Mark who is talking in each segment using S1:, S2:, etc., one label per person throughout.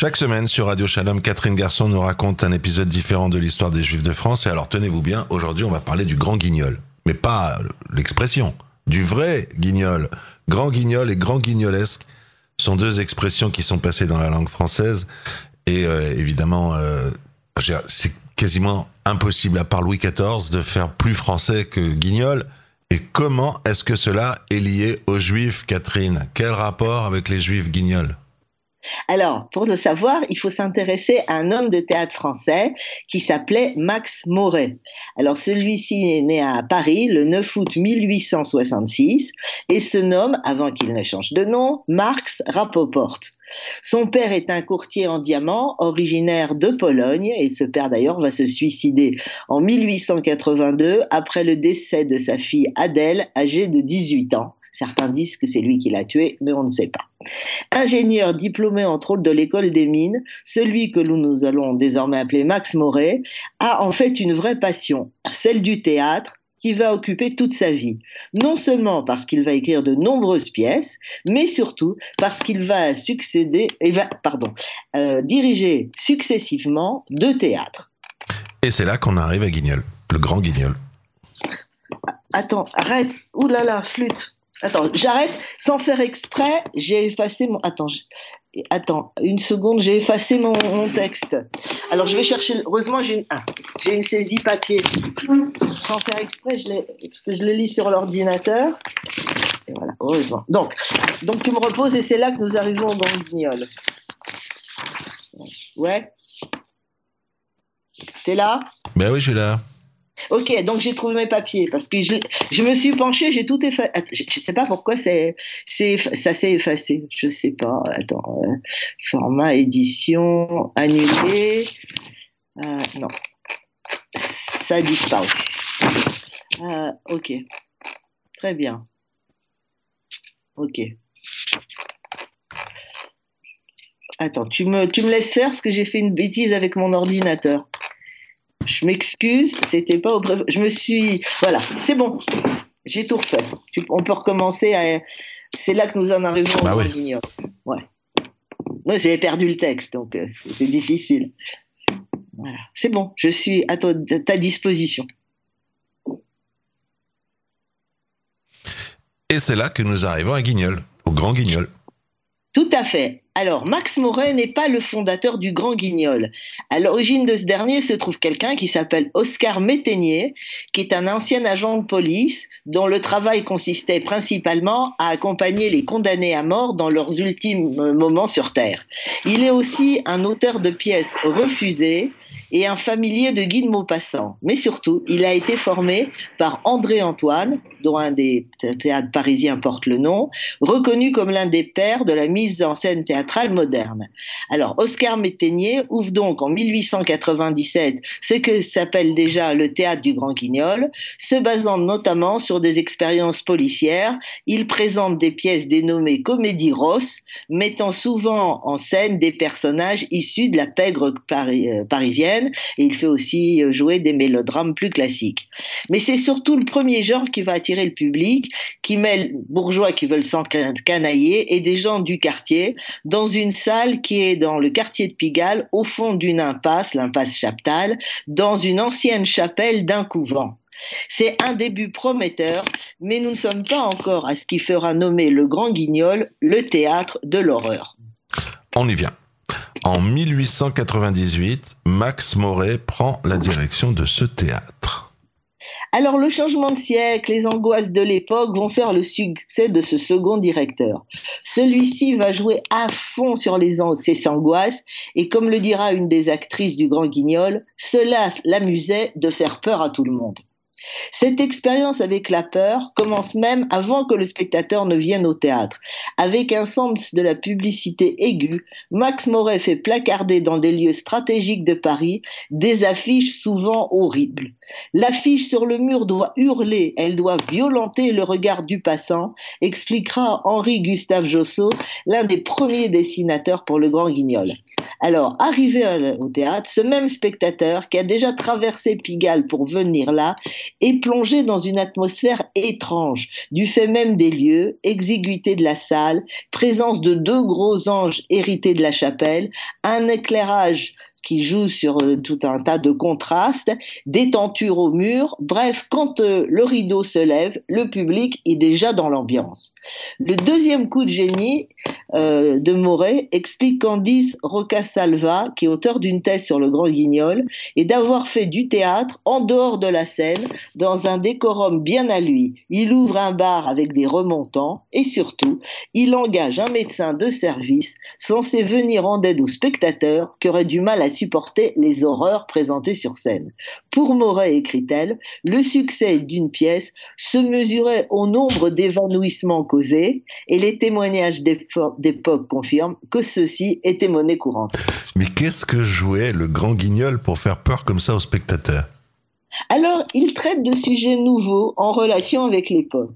S1: Chaque semaine sur Radio Shalom, Catherine Garçon nous raconte un épisode différent de l'histoire des Juifs de France. Et alors tenez-vous bien, aujourd'hui on va parler du grand guignol. Mais pas l'expression, du vrai guignol. Grand guignol et grand guignolesque sont deux expressions qui sont passées dans la langue française. Et euh, évidemment, euh, c'est quasiment impossible à part Louis XIV de faire plus français que guignol. Et comment est-ce que cela est lié aux Juifs, Catherine? Quel rapport avec les Juifs guignols
S2: alors, pour le savoir, il faut s'intéresser à un homme de théâtre français qui s'appelait Max Moret. Alors, celui-ci est né à Paris le 9 août 1866 et se nomme, avant qu'il ne change de nom, Marx Rapoport. Son père est un courtier en diamants, originaire de Pologne, et ce père d'ailleurs va se suicider en 1882 après le décès de sa fille Adèle, âgée de 18 ans. Certains disent que c'est lui qui l'a tué, mais on ne sait pas. Ingénieur diplômé entre autres de l'école des mines, celui que nous allons désormais appeler Max Moret a en fait une vraie passion, celle du théâtre, qui va occuper toute sa vie. Non seulement parce qu'il va écrire de nombreuses pièces, mais surtout parce qu'il va succéder, et va, pardon, euh, diriger successivement deux théâtres.
S1: Et c'est là qu'on arrive à Guignol, le grand Guignol.
S2: Attends, arrête. Ouh là là, flûte. Attends, j'arrête sans faire exprès. J'ai effacé mon. Attends, attends, une seconde. J'ai effacé mon, texte. Alors je vais chercher. Heureusement, j'ai une, ah, une saisie papier. Sans faire exprès, je parce que je le lis sur l'ordinateur. Et voilà, heureusement. Donc, donc tu me reposes et c'est là que nous arrivons le guignol. Ouais. T'es là?
S1: Ben oui, je suis là.
S2: Ok, donc j'ai trouvé mes papiers parce que je, me suis penchée, j'ai tout effacé. Je, ne sais pas pourquoi c'est, c'est, ça s'est effacé. Je sais pas. Attends, euh, format édition annulé. Euh, non, ça a disparu. Euh, ok, très bien. Ok. Attends, tu me, tu me laisses faire parce que j'ai fait une bêtise avec mon ordinateur je m'excuse, c'était pas au Je me suis. Voilà, c'est bon. J'ai tout refait. On peut recommencer à. C'est là que nous en arrivons
S1: bah
S2: au oui. Ouais. Moi, j'avais perdu le texte, donc euh, c'était difficile. Voilà. C'est bon, je suis à ta disposition.
S1: Et c'est là que nous arrivons à Guignol, au Grand Guignol.
S2: Tout à fait. Alors, Max Moret n'est pas le fondateur du Grand Guignol. À l'origine de ce dernier se trouve quelqu'un qui s'appelle Oscar Métainier, qui est un ancien agent de police dont le travail consistait principalement à accompagner les condamnés à mort dans leurs ultimes moments sur Terre. Il est aussi un auteur de pièces refusées et un familier de Guy de Maupassant. Mais surtout, il a été formé par André Antoine, dont un des théâtres parisiens porte le nom, reconnu comme l'un des pères de la mise en scène théâtrale moderne. Alors, Oscar Métainier ouvre donc en 1897 ce que s'appelle déjà le théâtre du Grand Guignol, se basant notamment sur des expériences policières. Il présente des pièces dénommées comédies rosses, mettant souvent en scène des personnages issus de la pègre euh, parisienne, et il fait aussi euh, jouer des mélodrames plus classiques. Mais c'est surtout le premier genre qui va attirer le public, qui mêle bourgeois qui veulent s'encanailler et des gens du quartier, dans une salle qui est dans le quartier de Pigalle, au fond d'une impasse, l'impasse Chaptal, dans une ancienne chapelle d'un couvent. C'est un début prometteur, mais nous ne sommes pas encore à ce qui fera nommer le Grand Guignol le théâtre de l'horreur.
S1: On y vient. En 1898, Max Moret prend la direction de ce théâtre.
S2: Alors le changement de siècle, les angoisses de l'époque vont faire le succès de ce second directeur. Celui-ci va jouer à fond sur les ces angoisses et comme le dira une des actrices du Grand Guignol, cela l'amusait de faire peur à tout le monde. Cette expérience avec la peur commence même avant que le spectateur ne vienne au théâtre. Avec un sens de la publicité aiguë, Max Moret fait placarder dans des lieux stratégiques de Paris des affiches souvent horribles. L'affiche sur le mur doit hurler, elle doit violenter le regard du passant, expliquera Henri Gustave Jossot, l'un des premiers dessinateurs pour le Grand Guignol. Alors, arrivé au théâtre, ce même spectateur qui a déjà traversé Pigalle pour venir là est plongé dans une atmosphère étrange, du fait même des lieux, exiguïté de la salle, présence de deux gros anges hérités de la chapelle, un éclairage qui joue sur euh, tout un tas de contrastes, des tentures au mur. Bref, quand euh, le rideau se lève, le public est déjà dans l'ambiance. Le deuxième coup de génie euh, de Moret explique Candice Rocasalva, qui est auteur d'une thèse sur le Grand Guignol, et d'avoir fait du théâtre en dehors de la scène, dans un décorum bien à lui. Il ouvre un bar avec des remontants et surtout, il engage un médecin de service censé venir en aide aux spectateurs qui auraient du mal à supporter les horreurs présentées sur scène. Pour Moret, écrit-elle, le succès d'une pièce se mesurait au nombre d'évanouissements causés et les témoignages d'époque confirment que ceci était monnaie courante.
S1: Mais qu'est-ce que jouait le grand guignol pour faire peur comme ça aux spectateurs
S2: alors, il traite de sujets nouveaux en relation avec l'époque.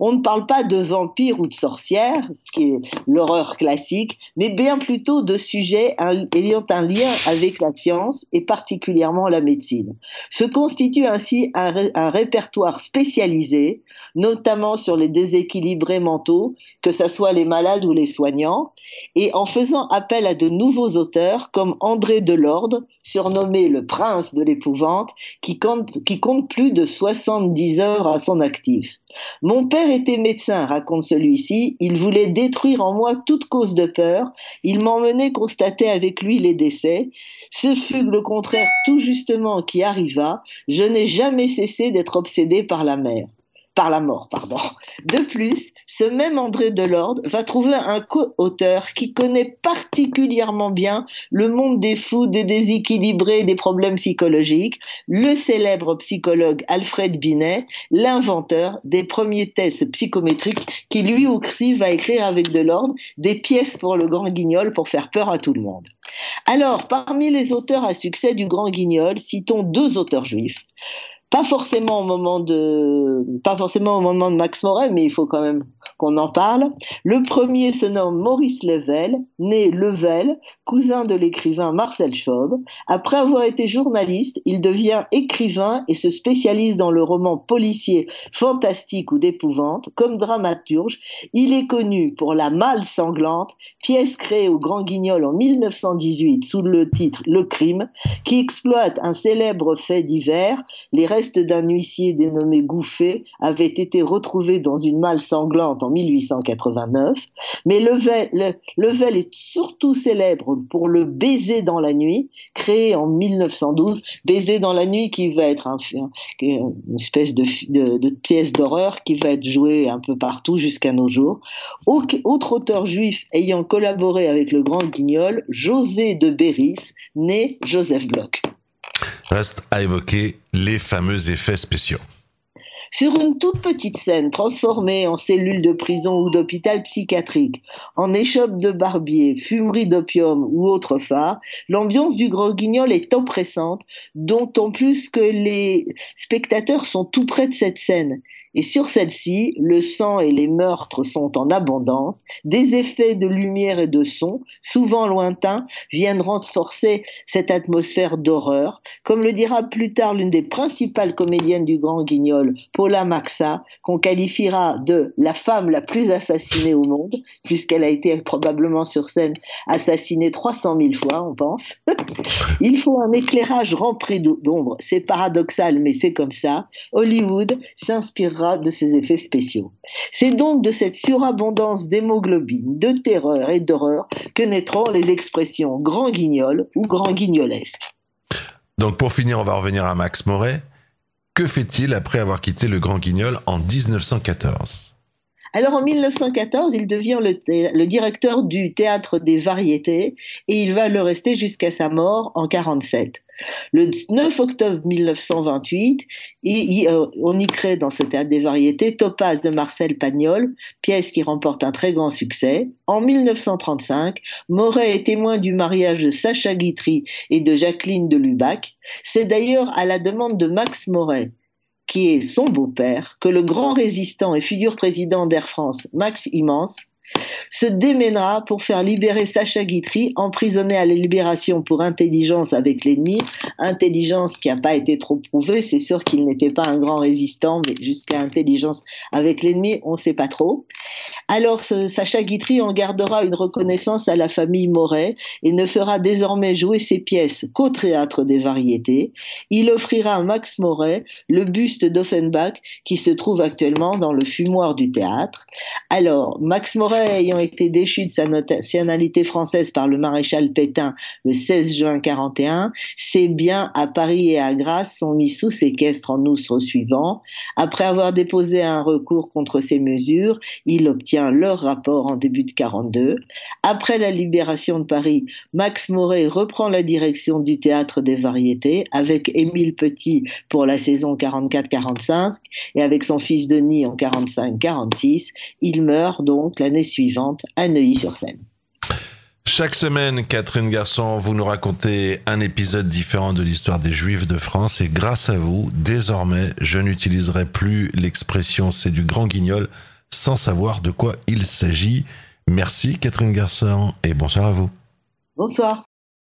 S2: On ne parle pas de vampires ou de sorcières, ce qui est l'horreur classique, mais bien plutôt de sujets ayant un lien avec la science et particulièrement la médecine. Se constitue ainsi un, répertoire spécialisé, notamment sur les déséquilibrés mentaux, que ce soit les malades ou les soignants, et en faisant appel à de nouveaux auteurs comme André Delorde, surnommé le prince de l'épouvante, qui qui compte plus de 70 heures à son actif. Mon père était médecin, raconte celui-ci. Il voulait détruire en moi toute cause de peur. Il m'emmenait constater avec lui les décès. Ce fut le contraire tout justement qui arriva. Je n'ai jamais cessé d'être obsédé par la mer par la mort, pardon. De plus, ce même André Delorde va trouver un co-auteur qui connaît particulièrement bien le monde des fous, des déséquilibrés, des problèmes psychologiques, le célèbre psychologue Alfred Binet, l'inventeur des premiers tests psychométriques qui lui aussi va écrire avec Delorde des pièces pour le grand guignol pour faire peur à tout le monde. Alors, parmi les auteurs à succès du grand guignol, citons deux auteurs juifs pas forcément au moment de pas forcément au moment de Max Morel, mais il faut quand même qu'on en parle. Le premier se nomme Maurice Level, né Level, cousin de l'écrivain Marcel Schaub. Après avoir été journaliste, il devient écrivain et se spécialise dans le roman policier fantastique ou d'épouvante. Comme dramaturge, il est connu pour La Malle sanglante, pièce créée au Grand Guignol en 1918 sous le titre Le crime, qui exploite un célèbre fait divers. Les restes d'un huissier dénommé Gouffet avaient été retrouvés dans une malle sanglante en 1889. Mais Level, est surtout célèbre pour le Baiser dans la nuit, créé en 1912. Baiser dans la nuit qui va être un, une espèce de, de pièce d'horreur qui va être jouée un peu partout jusqu'à nos jours. Autre auteur juif ayant collaboré avec le Grand Guignol, José de Béris, né Joseph Bloch.
S1: Reste à évoquer les fameux effets spéciaux.
S2: Sur une toute petite scène transformée en cellule de prison ou d'hôpital psychiatrique, en échoppe de barbier, fumerie d'opium ou autre phare, l'ambiance du Gros Guignol est oppressante, d'autant plus que les spectateurs sont tout près de cette scène et sur celle-ci, le sang et les meurtres sont en abondance. Des effets de lumière et de son, souvent lointains, viennent renforcer cette atmosphère d'horreur. Comme le dira plus tard l'une des principales comédiennes du Grand Guignol, Paula Maxa, qu'on qualifiera de la femme la plus assassinée au monde, puisqu'elle a été probablement sur scène assassinée 300 000 fois, on pense. Il faut un éclairage rempli d'ombre. C'est paradoxal, mais c'est comme ça. Hollywood s'inspirera de ces effets spéciaux. C'est donc de cette surabondance d'hémoglobine, de terreur et d'horreur que naîtront les expressions grand guignol ou grand guignolesque.
S1: Donc pour finir, on va revenir à Max Moret. Que fait-il après avoir quitté le Grand Guignol en 1914
S2: alors en 1914, il devient le, directeur du théâtre des variétés et il va le rester jusqu'à sa mort en 47. Le 9 octobre 1928, euh, on y crée dans ce théâtre des variétés Topaz de Marcel Pagnol, pièce qui remporte un très grand succès. En 1935, Moret est témoin du mariage de Sacha Guitry et de Jacqueline de Lubac. C'est d'ailleurs à la demande de Max Moret qui est son beau-père, que le grand résistant et futur président d'Air France, Max Immense, se démènera pour faire libérer Sacha Guitry, emprisonné à la libération pour intelligence avec l'ennemi, intelligence qui n'a pas été trop prouvée, c'est sûr qu'il n'était pas un grand résistant, mais jusqu'à intelligence avec l'ennemi, on ne sait pas trop. Alors Sacha Guitry en gardera une reconnaissance à la famille Moret et ne fera désormais jouer ses pièces qu'au théâtre des variétés. Il offrira à Max Moret le buste d'Offenbach qui se trouve actuellement dans le fumoir du théâtre. Alors, Max Ayant été déchu de sa nationalité française par le maréchal Pétain le 16 juin 41, ses biens à Paris et à Grasse sont mis sous séquestre en août suivant. Après avoir déposé un recours contre ces mesures, il obtient leur rapport en début de 42. Après la libération de Paris, Max Moret reprend la direction du théâtre des variétés avec Émile Petit pour la saison 44-45 et avec son fils Denis en 45-46. Il meurt donc l'année suivante à Neuilly-sur-Seine.
S1: Chaque semaine, Catherine Garçon, vous nous racontez un épisode différent de l'histoire des Juifs de France et grâce à vous, désormais, je n'utiliserai plus l'expression c'est du grand guignol sans savoir de quoi il s'agit. Merci Catherine Garçon et bonsoir à vous.
S2: Bonsoir.